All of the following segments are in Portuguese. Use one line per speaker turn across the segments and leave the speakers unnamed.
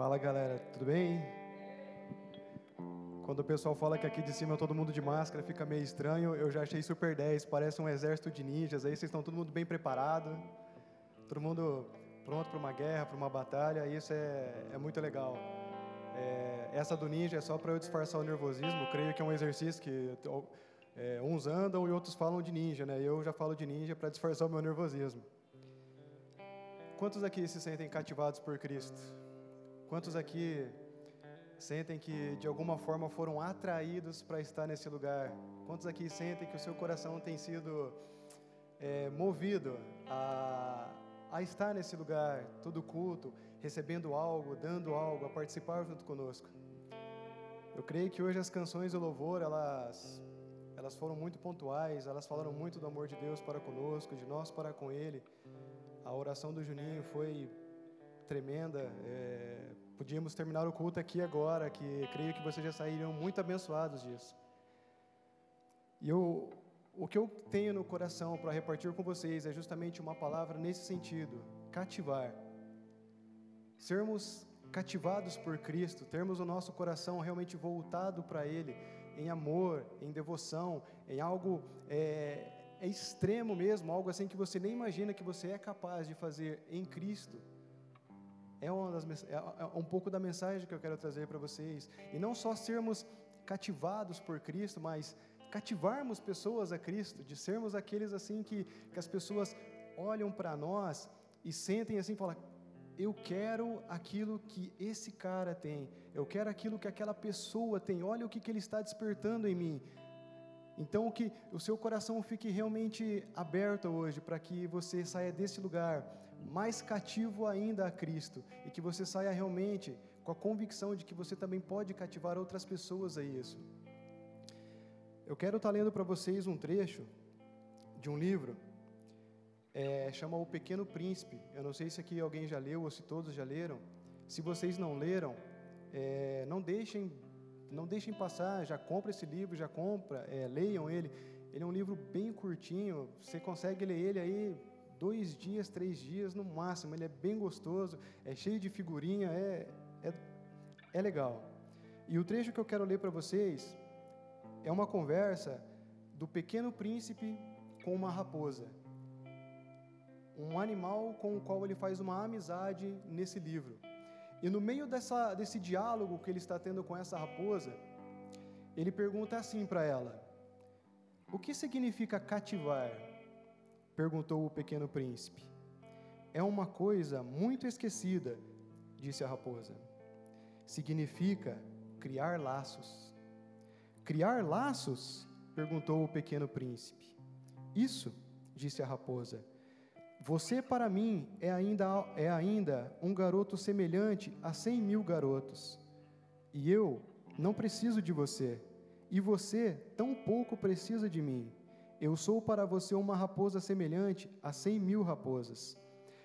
Fala galera, tudo bem? Quando o pessoal fala que aqui de cima é todo mundo de máscara, fica meio estranho. Eu já achei super 10, parece um exército de ninjas. Aí vocês estão todo mundo bem preparado, todo mundo pronto para uma guerra, para uma batalha. Isso é, é muito legal. É, essa do ninja é só para eu disfarçar o nervosismo. creio que é um exercício que é, uns andam e outros falam de ninja, né? Eu já falo de ninja para disfarçar o meu nervosismo. Quantos aqui se sentem cativados por Cristo? Quantos aqui sentem que de alguma forma foram atraídos para estar nesse lugar? Quantos aqui sentem que o seu coração tem sido é, movido a, a estar nesse lugar, todo culto, recebendo algo, dando algo, a participar junto conosco? Eu creio que hoje as canções do louvor, elas, elas foram muito pontuais, elas falaram muito do amor de Deus para conosco, de nós para com Ele. A oração do Juninho foi tremenda. É, podíamos terminar o culto aqui agora, que creio que vocês já saíram muito abençoados disso. E eu, o que eu tenho no coração para repartir com vocês é justamente uma palavra nesse sentido: cativar. Sermos cativados por Cristo, termos o nosso coração realmente voltado para Ele, em amor, em devoção, em algo é, é extremo mesmo, algo assim que você nem imagina que você é capaz de fazer em Cristo é, uma das, é, é um pouco da mensagem que eu quero trazer para vocês. E não só sermos cativados por Cristo, mas cativarmos pessoas a Cristo, de sermos aqueles assim que, que as pessoas olham para nós e sentem assim, falam, eu quero aquilo que esse cara tem, eu quero aquilo que aquela pessoa tem, olha o que, que ele está despertando em mim. Então, que o seu coração fique realmente aberto hoje, para que você saia desse lugar mais cativo ainda a Cristo e que você saia realmente com a convicção de que você também pode cativar outras pessoas a isso. Eu quero estar lendo para vocês um trecho de um livro, é, chama O Pequeno Príncipe. Eu não sei se aqui alguém já leu ou se todos já leram. Se vocês não leram, é, não deixem não deixem passar, já compra esse livro, já compra, é, leiam ele. Ele é um livro bem curtinho, você consegue ler ele aí dois dias, três dias no máximo. Ele é bem gostoso, é cheio de figurinha, é, é, é legal. E o trecho que eu quero ler para vocês é uma conversa do pequeno príncipe com uma raposa. Um animal com o qual ele faz uma amizade nesse livro. E no meio dessa, desse diálogo que ele está tendo com essa raposa, ele pergunta assim para ela: O que significa cativar? Perguntou o pequeno príncipe. É uma coisa muito esquecida, disse a raposa. Significa criar laços. Criar laços? perguntou o pequeno príncipe. Isso, disse a raposa. Você para mim é ainda, é ainda um garoto semelhante a cem mil garotos. E eu não preciso de você. E você tão pouco precisa de mim. Eu sou para você uma raposa semelhante a cem mil raposas.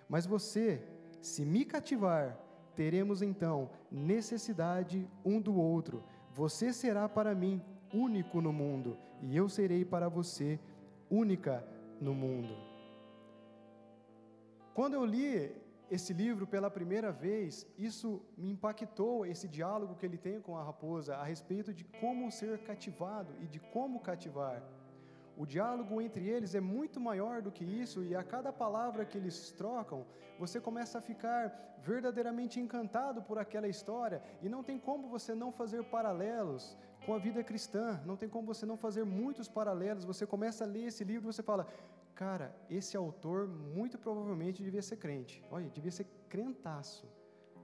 Mas você, se me cativar, teremos então necessidade um do outro. Você será para mim único no mundo, e eu serei para você única no mundo. Quando eu li esse livro pela primeira vez, isso me impactou, esse diálogo que ele tem com a raposa, a respeito de como ser cativado e de como cativar. O diálogo entre eles é muito maior do que isso, e a cada palavra que eles trocam, você começa a ficar verdadeiramente encantado por aquela história, e não tem como você não fazer paralelos com a vida cristã, não tem como você não fazer muitos paralelos. Você começa a ler esse livro e você fala: Cara, esse autor muito provavelmente devia ser crente, olha, devia ser crentaço,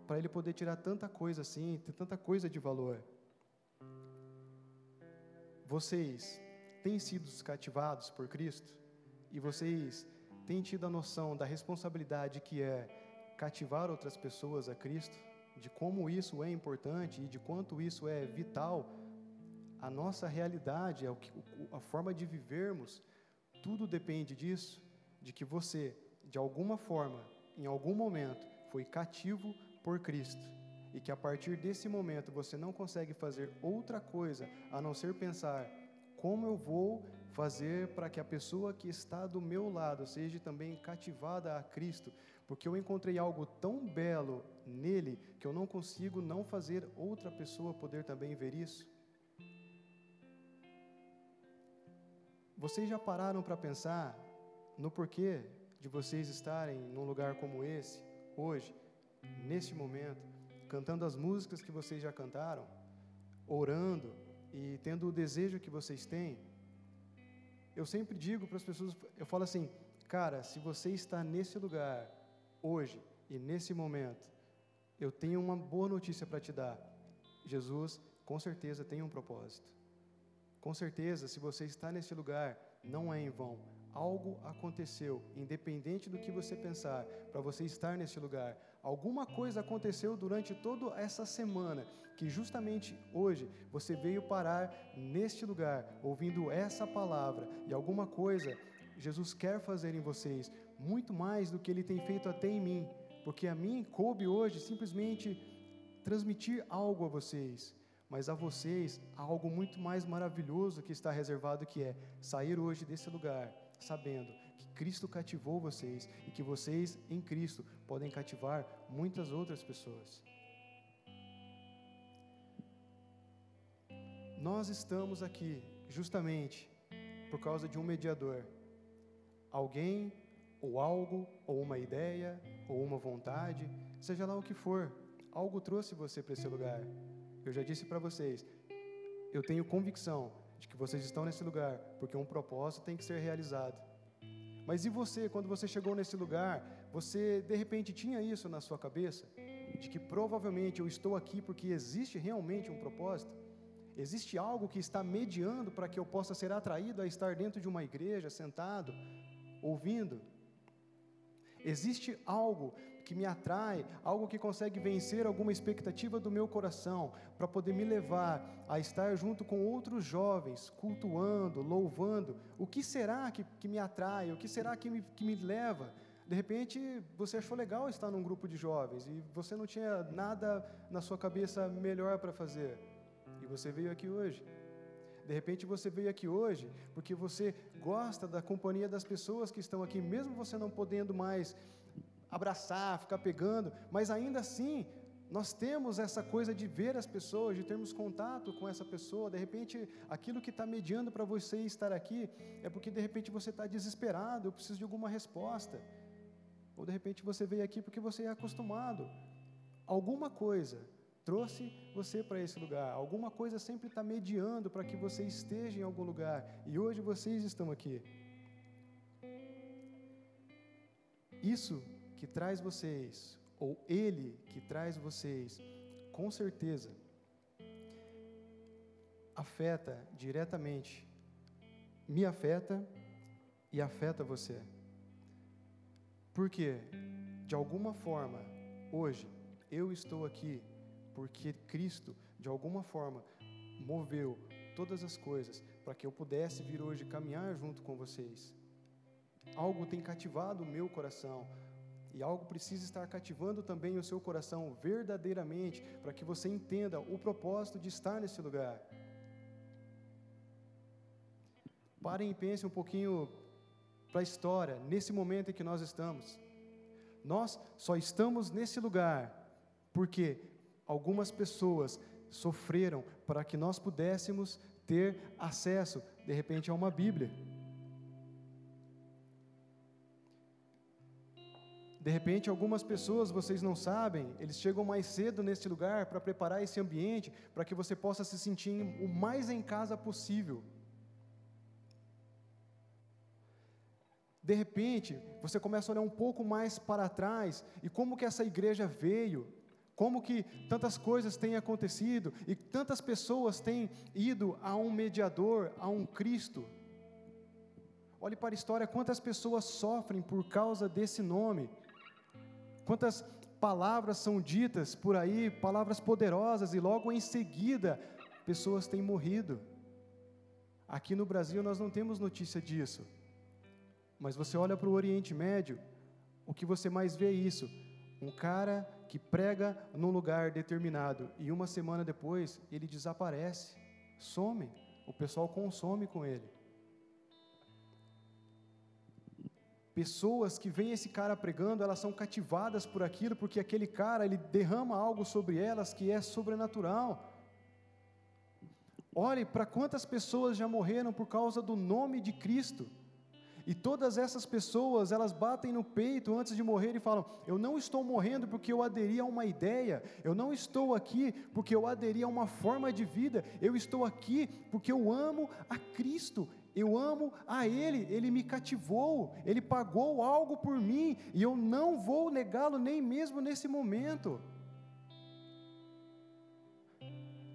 para ele poder tirar tanta coisa assim, ter tanta coisa de valor. Vocês têm sido cativados por Cristo? E vocês têm tido a noção da responsabilidade que é cativar outras pessoas a Cristo, de como isso é importante e de quanto isso é vital, a nossa realidade, a forma de vivermos, tudo depende disso, de que você, de alguma forma, em algum momento, foi cativo por Cristo. E que a partir desse momento você não consegue fazer outra coisa a não ser pensar como eu vou fazer para que a pessoa que está do meu lado seja também cativada a Cristo, porque eu encontrei algo tão belo nele que eu não consigo não fazer outra pessoa poder também ver isso. Vocês já pararam para pensar no porquê de vocês estarem num lugar como esse, hoje, neste momento, cantando as músicas que vocês já cantaram, orando e tendo o desejo que vocês têm? Eu sempre digo para as pessoas, eu falo assim, cara, se você está nesse lugar hoje e nesse momento, eu tenho uma boa notícia para te dar. Jesus, com certeza, tem um propósito. Com certeza, se você está nesse lugar, não é em vão. Algo aconteceu, independente do que você pensar, para você estar nesse lugar. Alguma coisa aconteceu durante toda essa semana que justamente hoje você veio parar neste lugar, ouvindo essa palavra, e alguma coisa Jesus quer fazer em vocês, muito mais do que ele tem feito até em mim, porque a mim coube hoje simplesmente transmitir algo a vocês mas a vocês há algo muito mais maravilhoso que está reservado, que é sair hoje desse lugar, sabendo Cristo cativou vocês e que vocês, em Cristo, podem cativar muitas outras pessoas. Nós estamos aqui justamente por causa de um mediador. Alguém, ou algo, ou uma ideia, ou uma vontade, seja lá o que for, algo trouxe você para esse lugar. Eu já disse para vocês, eu tenho convicção de que vocês estão nesse lugar porque um propósito tem que ser realizado. Mas e você, quando você chegou nesse lugar, você de repente tinha isso na sua cabeça? De que provavelmente eu estou aqui porque existe realmente um propósito? Existe algo que está mediando para que eu possa ser atraído a estar dentro de uma igreja, sentado, ouvindo? Existe algo que me atrai, algo que consegue vencer alguma expectativa do meu coração, para poder me levar a estar junto com outros jovens, cultuando, louvando. O que será que, que me atrai? O que será que me, que me leva? De repente, você achou legal estar num grupo de jovens e você não tinha nada na sua cabeça melhor para fazer. E você veio aqui hoje. De repente você veio aqui hoje porque você gosta da companhia das pessoas que estão aqui, mesmo você não podendo mais abraçar, ficar pegando, mas ainda assim, nós temos essa coisa de ver as pessoas, de termos contato com essa pessoa. De repente, aquilo que está mediando para você estar aqui é porque de repente você está desesperado, eu preciso de alguma resposta. Ou de repente você veio aqui porque você é acostumado. Alguma coisa trouxe você para esse lugar. Alguma coisa sempre está mediando para que você esteja em algum lugar. E hoje vocês estão aqui. Isso que traz vocês, ou Ele que traz vocês, com certeza, afeta diretamente, me afeta e afeta você. Porque, de alguma forma, hoje, eu estou aqui porque Cristo, de alguma forma, moveu todas as coisas para que eu pudesse vir hoje caminhar junto com vocês. Algo tem cativado o meu coração, e algo precisa estar cativando também o seu coração verdadeiramente, para que você entenda o propósito de estar nesse lugar. Parem e pensem um pouquinho para a história, nesse momento em que nós estamos. Nós só estamos nesse lugar porque algumas pessoas sofreram para que nós pudéssemos ter acesso, de repente, a uma Bíblia. De repente, algumas pessoas, vocês não sabem, eles chegam mais cedo nesse lugar para preparar esse ambiente, para que você possa se sentir o mais em casa possível. De repente, você começa a olhar um pouco mais para trás e como que essa igreja veio, como que tantas coisas têm acontecido e tantas pessoas têm ido a um mediador, a um Cristo. Olhe para a história, quantas pessoas sofrem por causa desse nome. Quantas palavras são ditas por aí, palavras poderosas, e logo em seguida pessoas têm morrido. Aqui no Brasil nós não temos notícia disso. Mas você olha para o Oriente Médio, o que você mais vê é isso: um cara que prega num lugar determinado e uma semana depois ele desaparece, some, o pessoal consome com ele. Pessoas que veem esse cara pregando, elas são cativadas por aquilo, porque aquele cara, ele derrama algo sobre elas que é sobrenatural. Olhe para quantas pessoas já morreram por causa do nome de Cristo. E todas essas pessoas, elas batem no peito antes de morrer e falam: Eu não estou morrendo porque eu aderi a uma ideia, eu não estou aqui porque eu aderi a uma forma de vida, eu estou aqui porque eu amo a Cristo, eu amo a Ele, Ele me cativou, Ele pagou algo por mim e eu não vou negá-lo nem mesmo nesse momento.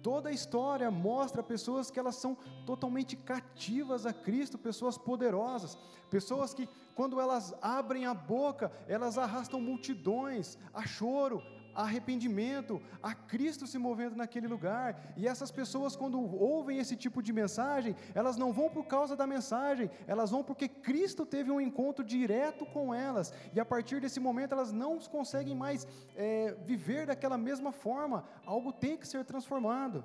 Toda a história mostra pessoas que elas são totalmente cativas a Cristo, pessoas poderosas, pessoas que, quando elas abrem a boca, elas arrastam multidões a choro, arrependimento, a Cristo se movendo naquele lugar. E essas pessoas, quando ouvem esse tipo de mensagem, elas não vão por causa da mensagem, elas vão porque Cristo teve um encontro direto com elas. E a partir desse momento, elas não conseguem mais é, viver daquela mesma forma. Algo tem que ser transformado.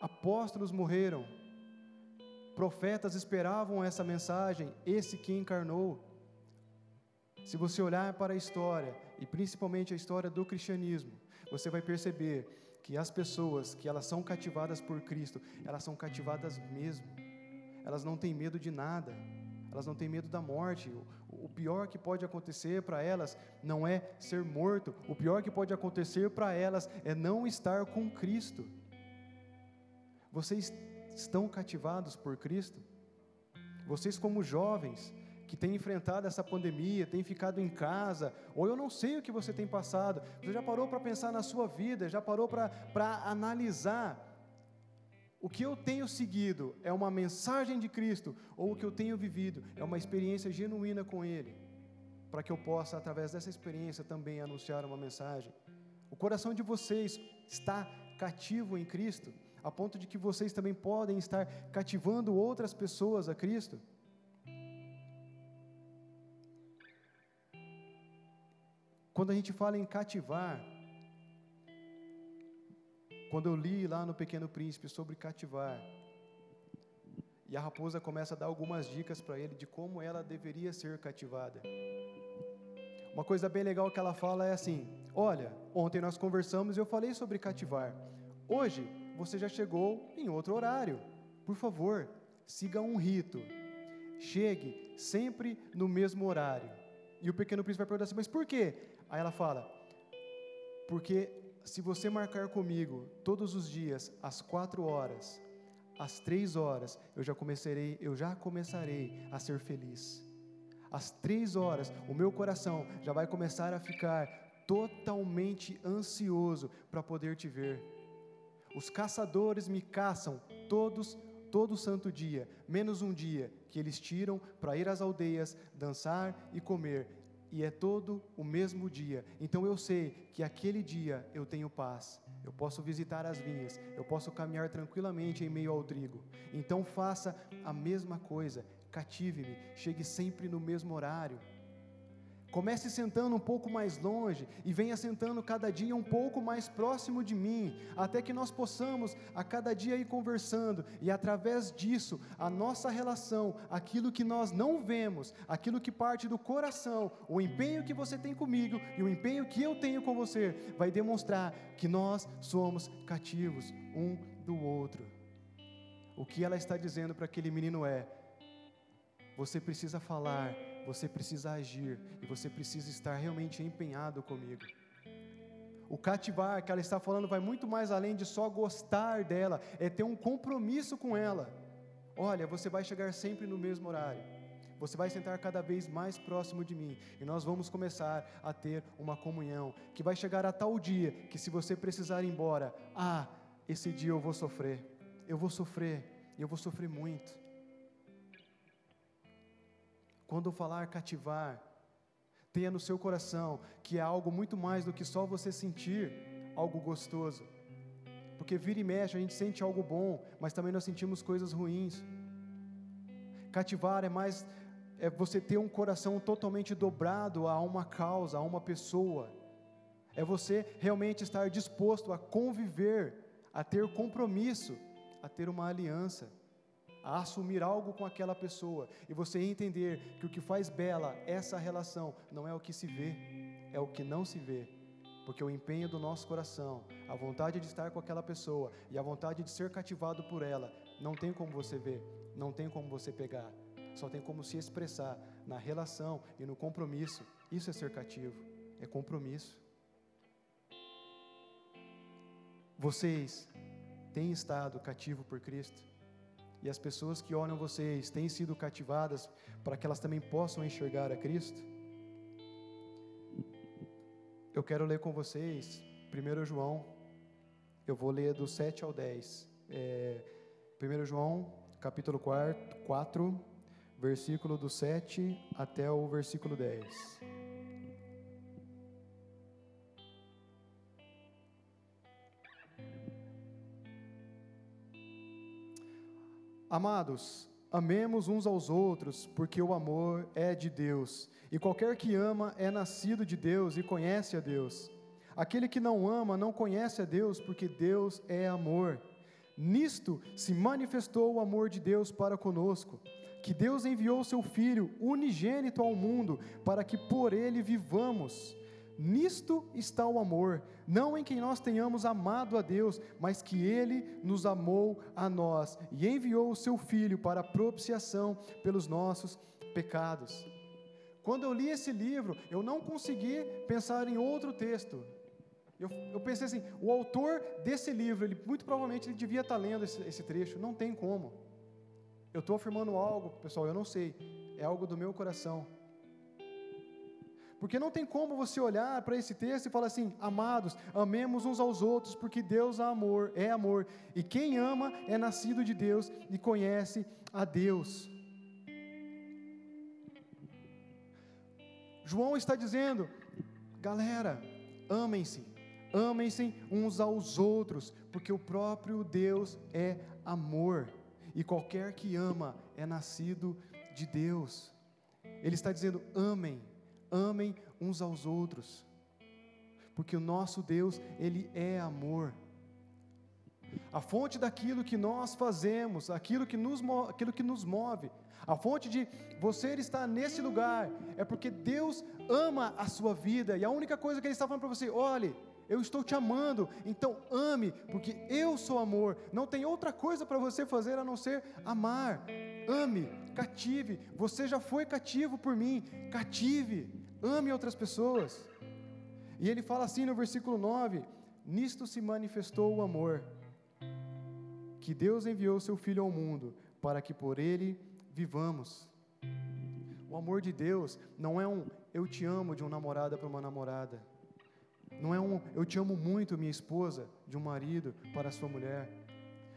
Apóstolos morreram, profetas esperavam essa mensagem, esse que encarnou. Se você olhar para a história, e principalmente a história do cristianismo, você vai perceber que as pessoas que elas são cativadas por Cristo, elas são cativadas mesmo. Elas não têm medo de nada. Elas não têm medo da morte. O, pior que pode acontecer para elas não é ser morto. O pior que pode acontecer para elas é não estar com Cristo. Vocês estão cativados por Cristo? Vocês como jovens, que tem enfrentado essa pandemia, tem ficado em casa, ou eu não sei o que você tem passado, você já parou para pensar na sua vida, já parou para analisar o que eu tenho seguido é uma mensagem de Cristo, ou o que eu tenho vivido é uma experiência genuína com Ele, para que eu possa, através dessa experiência, também anunciar uma mensagem. O coração de vocês está cativo em Cristo, a ponto de que vocês também podem estar cativando outras pessoas a Cristo. Quando a gente fala em cativar, quando eu li lá no Pequeno Príncipe sobre cativar, e a raposa começa a dar algumas dicas para ele de como ela deveria ser cativada. Uma coisa bem legal que ela fala é assim: Olha, ontem nós conversamos e eu falei sobre cativar. Hoje você já chegou em outro horário. Por favor, siga um rito. Chegue sempre no mesmo horário. E o pequeno príncipe vai perguntar assim: Mas por quê? Aí ela fala: Porque se você marcar comigo todos os dias às quatro horas, às três horas, eu já começarei, eu já começarei a ser feliz. Às três horas, o meu coração já vai começar a ficar totalmente ansioso para poder te ver. Os caçadores me caçam todos todo santo dia, menos um dia que eles tiram para ir às aldeias, dançar e comer e é todo o mesmo dia. Então eu sei que aquele dia eu tenho paz. Eu posso visitar as vinhas, eu posso caminhar tranquilamente em meio ao trigo. Então faça a mesma coisa, cative-me, chegue sempre no mesmo horário. Comece sentando um pouco mais longe e venha sentando cada dia um pouco mais próximo de mim, até que nós possamos a cada dia ir conversando e através disso a nossa relação, aquilo que nós não vemos, aquilo que parte do coração, o empenho que você tem comigo e o empenho que eu tenho com você, vai demonstrar que nós somos cativos um do outro. O que ela está dizendo para aquele menino é: você precisa falar você precisa agir e você precisa estar realmente empenhado comigo. O cativar que ela está falando vai muito mais além de só gostar dela, é ter um compromisso com ela. Olha, você vai chegar sempre no mesmo horário. Você vai sentar cada vez mais próximo de mim e nós vamos começar a ter uma comunhão que vai chegar a tal dia que se você precisar ir embora, ah, esse dia eu vou sofrer. Eu vou sofrer, eu vou sofrer muito. Quando falar cativar, tenha no seu coração que é algo muito mais do que só você sentir algo gostoso. Porque vira e mexe, a gente sente algo bom, mas também nós sentimos coisas ruins. Cativar é mais é você ter um coração totalmente dobrado a uma causa, a uma pessoa. É você realmente estar disposto a conviver, a ter compromisso, a ter uma aliança. A assumir algo com aquela pessoa e você entender que o que faz bela essa relação não é o que se vê, é o que não se vê. Porque o empenho do nosso coração, a vontade de estar com aquela pessoa e a vontade de ser cativado por ela, não tem como você ver, não tem como você pegar, só tem como se expressar na relação e no compromisso. Isso é ser cativo, é compromisso. Vocês têm estado cativo por Cristo? E as pessoas que olham vocês têm sido cativadas para que elas também possam enxergar a Cristo? Eu quero ler com vocês 1 João, eu vou ler do 7 ao 10. É, 1 João, capítulo 4, 4, versículo do 7 até o versículo 10. Amados, amemos uns aos outros, porque o amor é de Deus, e qualquer que ama é nascido de Deus e conhece a Deus. Aquele que não ama não conhece a Deus, porque Deus é amor. Nisto se manifestou o amor de Deus para conosco, que Deus enviou seu Filho unigênito ao mundo, para que por ele vivamos. Nisto está o amor, não em que nós tenhamos amado a Deus, mas que Ele nos amou a nós e enviou o Seu Filho para propiciação pelos nossos pecados. Quando eu li esse livro, eu não consegui pensar em outro texto. Eu, eu pensei assim: o autor desse livro, ele muito provavelmente ele devia estar lendo esse, esse trecho, não tem como. Eu estou afirmando algo, pessoal, eu não sei, é algo do meu coração. Porque não tem como você olhar para esse texto e falar assim: amados, amemos uns aos outros, porque Deus é amor, é amor. E quem ama é nascido de Deus e conhece a Deus. João está dizendo: galera, amem-se, amem-se uns aos outros, porque o próprio Deus é amor. E qualquer que ama é nascido de Deus. Ele está dizendo: amem amem uns aos outros, porque o nosso Deus, Ele é amor. A fonte daquilo que nós fazemos, aquilo que nos, aquilo que nos move, a fonte de você estar nesse lugar, é porque Deus ama a sua vida, e a única coisa que Ele está falando para você, olhe, eu estou te amando, então ame, porque eu sou amor. Não tem outra coisa para você fazer a não ser amar. Ame, cative. Você já foi cativo por mim, cative ame outras pessoas. E ele fala assim no versículo 9: Nisto se manifestou o amor, que Deus enviou seu Filho ao mundo, para que por ele vivamos. O amor de Deus não é um eu te amo de uma namorada para uma namorada. Não é um eu te amo muito, minha esposa, de um marido para sua mulher.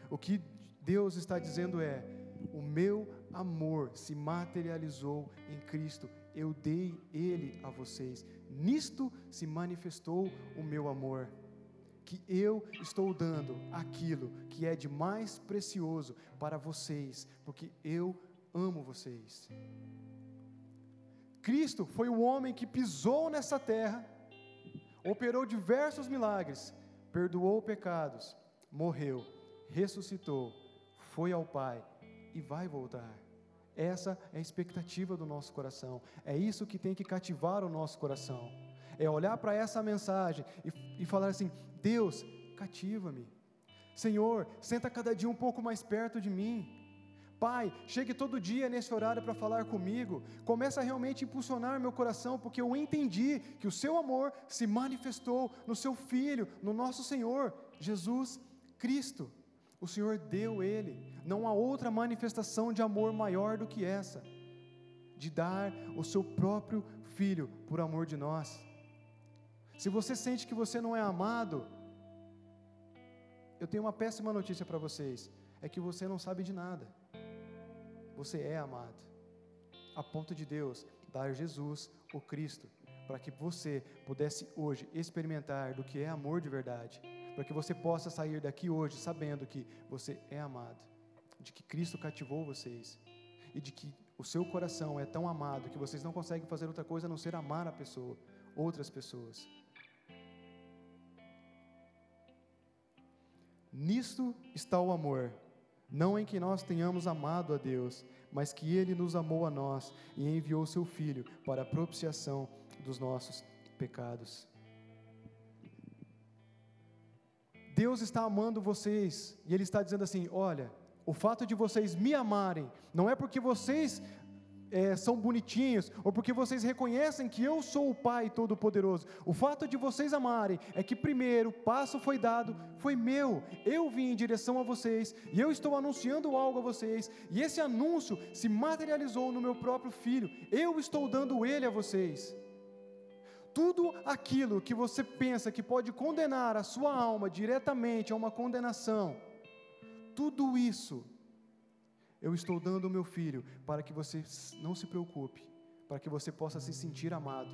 O que Deus está dizendo é: o meu amor se materializou em Cristo eu dei ele a vocês. Nisto se manifestou o meu amor, que eu estou dando aquilo que é de mais precioso para vocês, porque eu amo vocês. Cristo foi o homem que pisou nessa terra, operou diversos milagres, perdoou pecados, morreu, ressuscitou, foi ao Pai e vai voltar. Essa é a expectativa do nosso coração. É isso que tem que cativar o nosso coração. É olhar para essa mensagem e, e falar assim: Deus, cativa-me. Senhor, senta cada dia um pouco mais perto de mim. Pai, chegue todo dia nesse horário para falar comigo. Começa a realmente impulsionar meu coração, porque eu entendi que o seu amor se manifestou no seu Filho, no nosso Senhor, Jesus Cristo. O Senhor deu ele. Não há outra manifestação de amor maior do que essa, de dar o seu próprio filho por amor de nós. Se você sente que você não é amado, eu tenho uma péssima notícia para vocês: é que você não sabe de nada. Você é amado, a ponto de Deus dar Jesus, o Cristo, para que você pudesse hoje experimentar do que é amor de verdade para que você possa sair daqui hoje sabendo que você é amado, de que Cristo cativou vocês e de que o seu coração é tão amado que vocês não conseguem fazer outra coisa a não ser amar a pessoa, outras pessoas. Nisto está o amor. Não em que nós tenhamos amado a Deus, mas que Ele nos amou a nós e enviou Seu Filho para a propiciação dos nossos pecados. Deus está amando vocês e Ele está dizendo assim: olha, o fato de vocês me amarem não é porque vocês é, são bonitinhos ou porque vocês reconhecem que eu sou o Pai Todo-Poderoso. O fato de vocês amarem é que primeiro passo foi dado, foi meu. Eu vim em direção a vocês e eu estou anunciando algo a vocês e esse anúncio se materializou no meu próprio filho. Eu estou dando ele a vocês tudo aquilo que você pensa que pode condenar a sua alma diretamente a uma condenação, tudo isso eu estou dando ao meu filho para que você não se preocupe, para que você possa se sentir amado.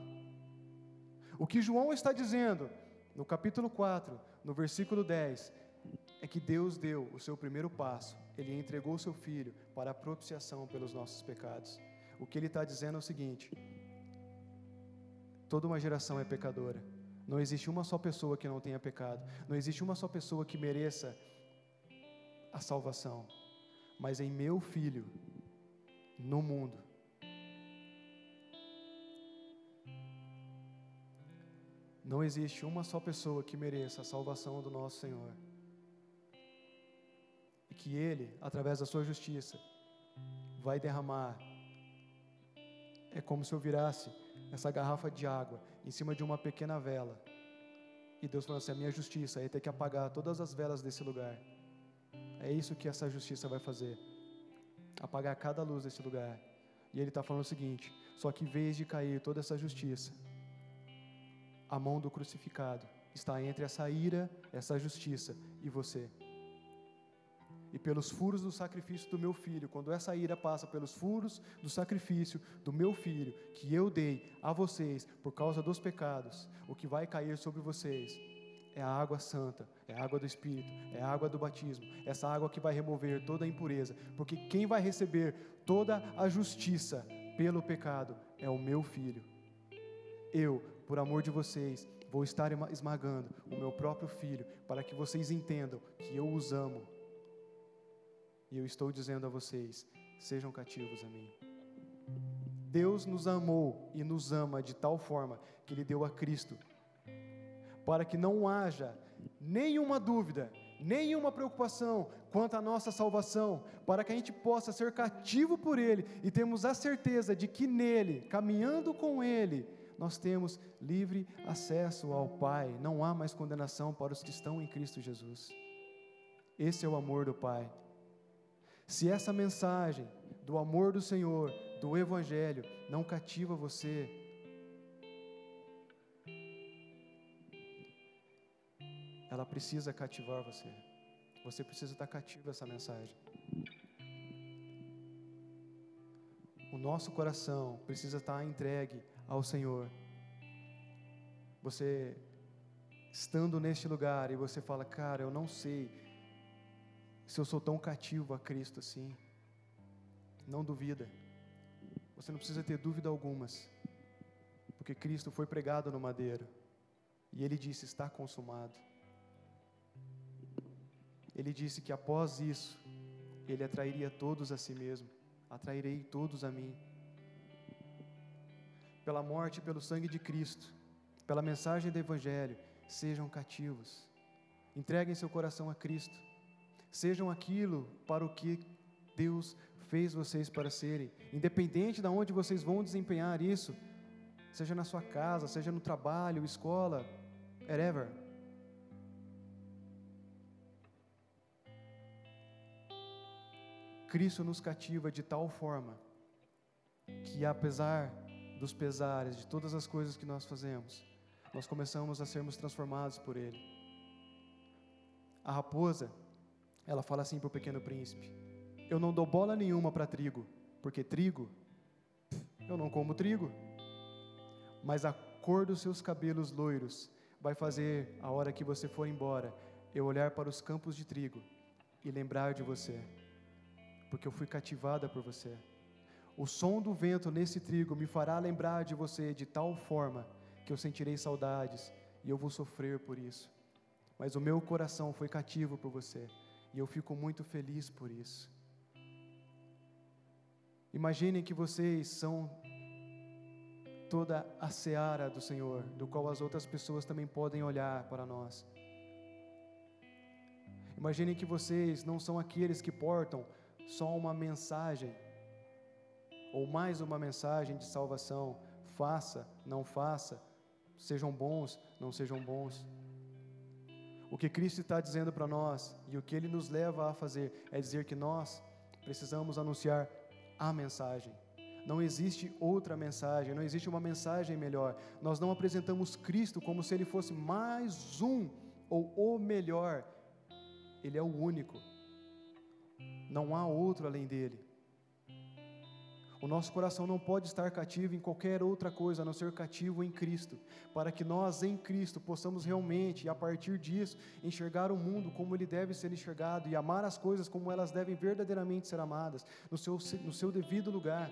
O que João está dizendo no capítulo 4, no versículo 10, é que Deus deu o seu primeiro passo, ele entregou o seu filho para a propiciação pelos nossos pecados. O que ele está dizendo é o seguinte: Toda uma geração é pecadora. Não existe uma só pessoa que não tenha pecado. Não existe uma só pessoa que mereça a salvação. Mas em meu filho, no mundo, não existe uma só pessoa que mereça a salvação do nosso Senhor. E que Ele, através da Sua justiça, vai derramar. É como se eu virasse essa garrafa de água em cima de uma pequena vela. E Deus falou assim: a minha justiça é ter que apagar todas as velas desse lugar. É isso que essa justiça vai fazer. Apagar cada luz desse lugar. E ele está falando o seguinte: só que em vez de cair toda essa justiça, a mão do crucificado está entre essa ira, essa justiça e você e pelos furos do sacrifício do meu filho, quando essa ira passa pelos furos do sacrifício do meu filho, que eu dei a vocês por causa dos pecados, o que vai cair sobre vocês é a água santa, é a água do Espírito, é a água do batismo, essa água que vai remover toda a impureza, porque quem vai receber toda a justiça pelo pecado é o meu filho. Eu, por amor de vocês, vou estar esmagando o meu próprio filho, para que vocês entendam que eu os amo e eu estou dizendo a vocês: sejam cativos a mim. Deus nos amou e nos ama de tal forma que Ele deu a Cristo, para que não haja nenhuma dúvida, nenhuma preocupação quanto à nossa salvação, para que a gente possa ser cativo por Ele e temos a certeza de que nele, caminhando com Ele, nós temos livre acesso ao Pai, não há mais condenação para os que estão em Cristo Jesus. Esse é o amor do Pai. Se essa mensagem do amor do Senhor, do Evangelho, não cativa você, ela precisa cativar você. Você precisa estar cativo a essa mensagem. O nosso coração precisa estar entregue ao Senhor. Você estando neste lugar e você fala, cara, eu não sei se eu sou tão cativo a Cristo assim. Não duvida. Você não precisa ter dúvida algumas. Porque Cristo foi pregado no madeiro. E ele disse: Está consumado. Ele disse que após isso, ele atrairia todos a si mesmo. Atrairei todos a mim. Pela morte e pelo sangue de Cristo, pela mensagem do Evangelho, sejam cativos. Entreguem seu coração a Cristo sejam aquilo para o que Deus fez vocês para serem, independente de onde vocês vão desempenhar isso, seja na sua casa, seja no trabalho, escola, wherever. Cristo nos cativa de tal forma que, apesar dos pesares, de todas as coisas que nós fazemos, nós começamos a sermos transformados por Ele. A raposa, ela fala assim para o pequeno príncipe: Eu não dou bola nenhuma para trigo, porque trigo, eu não como trigo. Mas a cor dos seus cabelos loiros vai fazer, a hora que você for embora, eu olhar para os campos de trigo e lembrar de você, porque eu fui cativada por você. O som do vento nesse trigo me fará lembrar de você de tal forma que eu sentirei saudades e eu vou sofrer por isso. Mas o meu coração foi cativo por você E eu fico muito feliz por isso. Imaginem que vocês são toda a seara do Senhor, do qual as outras pessoas também podem olhar para nós. Imaginem que vocês não são aqueles que portam só uma mensagem, ou mais uma mensagem de salvação. Faça, não faça, sejam bons, não sejam bons. O que Cristo está dizendo para nós e o que Ele nos leva a fazer é dizer que nós precisamos anunciar a mensagem. Não existe outra mensagem, não existe uma mensagem melhor. Nós não apresentamos Cristo como se Ele fosse mais um ou o melhor. Ele é o único. Não há outro além dele. O nosso coração não pode estar cativo em qualquer outra coisa a não ser cativo em Cristo, para que nós em Cristo possamos realmente, a partir disso, enxergar o mundo como ele deve ser enxergado e amar as coisas como elas devem verdadeiramente ser amadas, no seu, no seu devido lugar.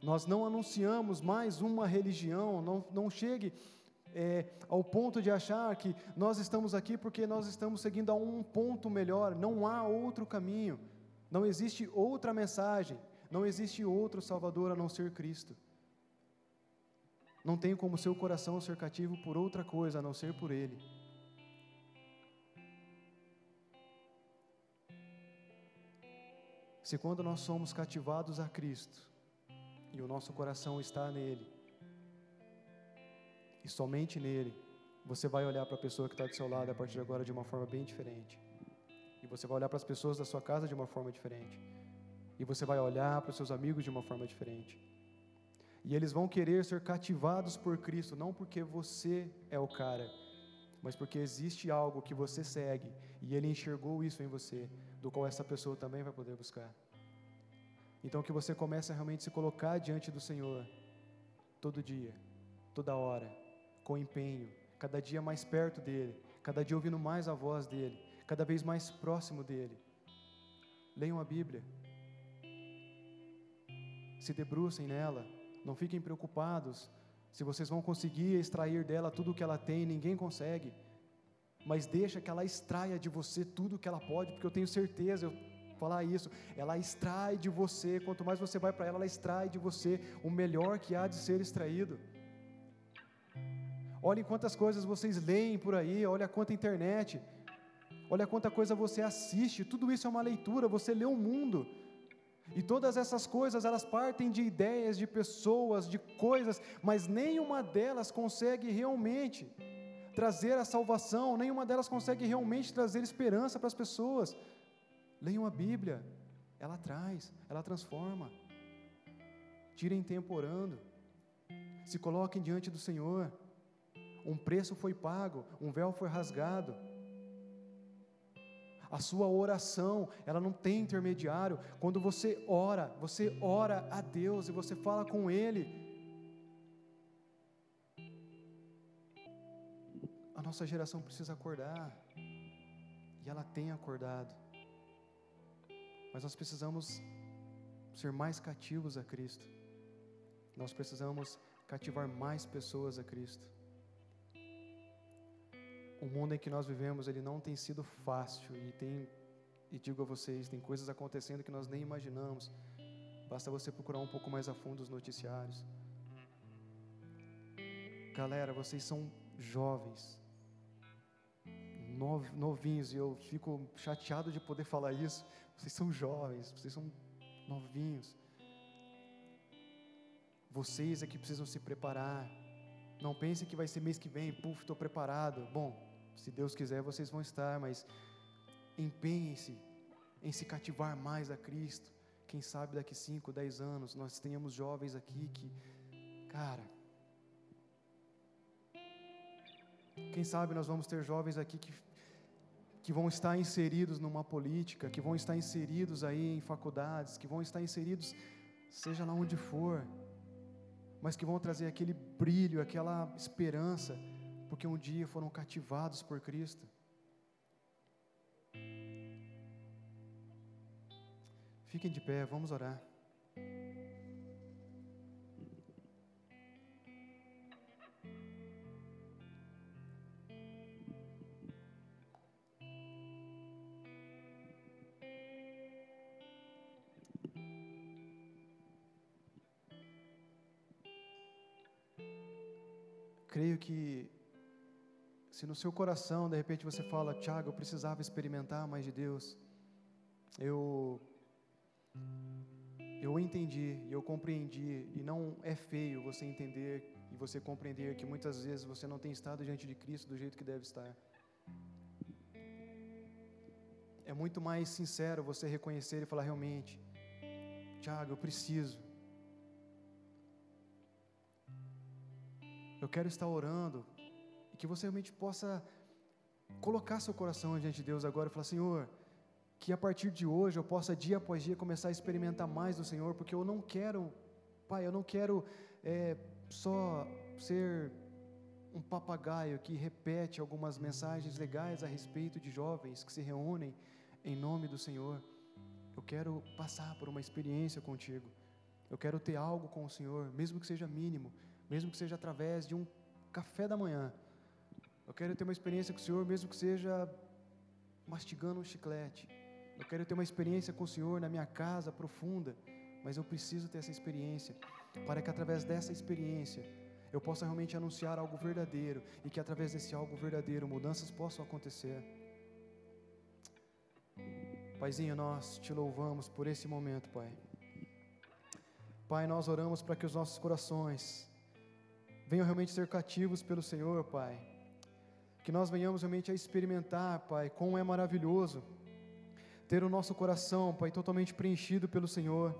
Nós não anunciamos mais uma religião, não, não chegue é, ao ponto de achar que nós estamos aqui porque nós estamos seguindo a um ponto melhor, não há outro caminho. Não existe outra mensagem, não existe outro Salvador a não ser Cristo. Não tem como seu coração ser cativo por outra coisa a não ser por Ele. Se quando nós somos cativados a Cristo e o nosso coração está nele, e somente nele, você vai olhar para a pessoa que está do seu lado a partir de agora de uma forma bem diferente. E você vai olhar para as pessoas da sua casa de uma forma diferente. E você vai olhar para os seus amigos de uma forma diferente. E eles vão querer ser cativados por Cristo, não porque você é o cara, mas porque existe algo que você segue e ele enxergou isso em você, do qual essa pessoa também vai poder buscar. Então que você comece a realmente se colocar diante do Senhor todo dia, toda hora, com empenho, cada dia mais perto dele, cada dia ouvindo mais a voz dele, cada vez mais próximo dele. Leiam a Bíblia. Se debrucem nela. Não fiquem preocupados se vocês vão conseguir extrair dela tudo o que ela tem, ninguém consegue. Mas deixa que ela extraia de você tudo o que ela pode, porque eu tenho certeza, eu falar isso, ela extrai de você, quanto mais você vai para ela, ela extrai de você o melhor que há de ser extraído. Olhem quantas coisas vocês leem por aí, olha quanta internet. Olha quanta coisa você assiste, tudo isso é uma leitura, você lê o mundo. E todas essas coisas, elas partem de ideias, de pessoas, de coisas, mas nenhuma delas consegue realmente trazer a salvação, nenhuma delas consegue realmente trazer esperança para as pessoas. Leiam a Bíblia, ela traz, ela transforma. Tirem tempo orando, se coloquem diante do Senhor. Um preço foi pago, um véu foi rasgado. A sua oração, ela não tem intermediário. Quando você ora, você ora a Deus e você fala com Ele. A nossa geração precisa acordar. E ela tem acordado. Mas nós precisamos ser mais cativos a Cristo. Nós precisamos cativar mais pessoas a Cristo o mundo em que nós vivemos, ele não tem sido fácil e tem e digo a vocês, tem coisas acontecendo que nós nem imaginamos. Basta você procurar um pouco mais a fundo os noticiários. Galera, vocês são jovens, novinhos, e eu fico chateado de poder falar isso. Vocês são jovens, vocês são novinhos. Vocês é que precisam se preparar. Não pense que vai ser mês que vem, puf, estou preparado. Bom, se Deus quiser, vocês vão estar, mas empenhem-se em se cativar mais a Cristo. Quem sabe daqui 5, 10 anos nós tenhamos jovens aqui que, cara, quem sabe nós vamos ter jovens aqui que, que vão estar inseridos numa política, que vão estar inseridos aí em faculdades, que vão estar inseridos, seja lá onde for, mas que vão trazer aquele brilho, aquela esperança porque um dia foram cativados por Cristo. Fiquem de pé, vamos orar. creio que se no seu coração, de repente você fala, Tiago, eu precisava experimentar mais de Deus, eu eu entendi, eu compreendi, e não é feio você entender e você compreender que muitas vezes você não tem estado diante de Cristo do jeito que deve estar. É muito mais sincero você reconhecer e falar realmente, Tiago, eu preciso. Eu quero estar orando que você realmente possa colocar seu coração diante de Deus agora e falar: Senhor, que a partir de hoje eu possa dia após dia começar a experimentar mais do Senhor, porque eu não quero, Pai, eu não quero é, só ser um papagaio que repete algumas mensagens legais a respeito de jovens que se reúnem em nome do Senhor. Eu quero passar por uma experiência contigo. Eu quero ter algo com o Senhor, mesmo que seja mínimo, mesmo que seja através de um café da manhã. Eu quero ter uma experiência com o Senhor, mesmo que seja mastigando um chiclete. Eu quero ter uma experiência com o Senhor na minha casa profunda, mas eu preciso ter essa experiência para que através dessa experiência eu possa realmente anunciar algo verdadeiro e que através desse algo verdadeiro mudanças possam acontecer. Paizinho, nós te louvamos por esse momento, Pai. Pai, nós oramos para que os nossos corações venham realmente ser cativos pelo Senhor, Pai. Que nós venhamos realmente a experimentar, Pai, como é maravilhoso ter o nosso coração, Pai, totalmente preenchido pelo Senhor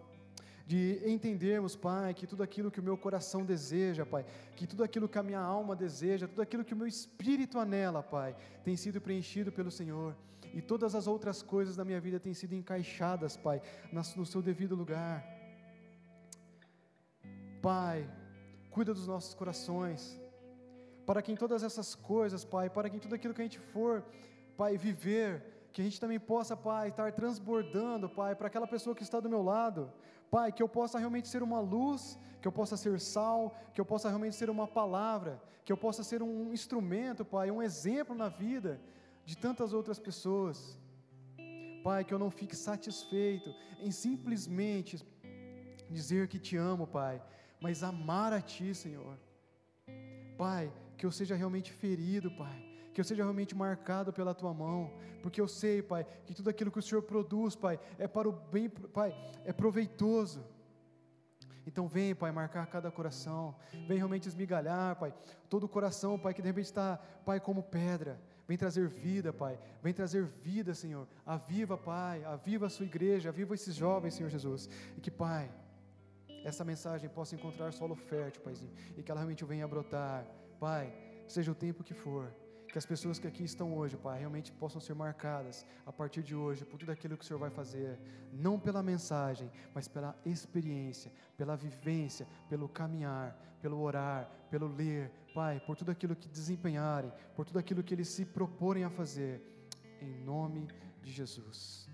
de entendermos, Pai, que tudo aquilo que o meu coração deseja, Pai, que tudo aquilo que a minha alma deseja, tudo aquilo que o meu espírito anela, Pai, tem sido preenchido pelo Senhor. E todas as outras coisas da minha vida têm sido encaixadas, Pai, no seu devido lugar. Pai, cuida dos nossos corações, para que em todas essas coisas, Pai, para que em tudo aquilo que a gente for, Pai, viver, que a gente também possa, Pai, estar transbordando, Pai, para aquela pessoa que está do meu lado. Pai, que eu possa realmente ser uma luz, que eu possa ser sal, que eu possa realmente ser uma palavra, que eu possa ser um instrumento, Pai, um exemplo na vida de tantas outras pessoas. Pai, que eu não fique satisfeito em simplesmente dizer que te amo, Pai, mas amar a Ti, Senhor. Pai, que eu seja realmente ferido, Pai, que eu seja realmente marcado pela tua mão, porque eu sei, Pai, que tudo aquilo que o Senhor produz, Pai, é para o bem, Pai, é proveitoso. Então vem, Pai, marcar cada coração, vem realmente esmigalhar, Pai, todo o coração, Pai, que de repente está, Pai, como pedra, vem trazer vida, Pai, vem trazer vida, Senhor, aviva, Pai, aviva a sua igreja, aviva esses jovens, Senhor Jesus, e que, Pai, essa mensagem possa encontrar solo fértil, Paizinho, e que ela realmente venha a brotar, Pai, seja o tempo que for, que as pessoas que aqui estão hoje, Pai, realmente possam ser marcadas a partir de hoje por tudo aquilo que o Senhor vai fazer, não pela mensagem, mas pela experiência, pela vivência, pelo caminhar, pelo orar, pelo ler, Pai, por tudo aquilo que desempenharem, por tudo aquilo que eles se proporem a fazer, em nome de Jesus.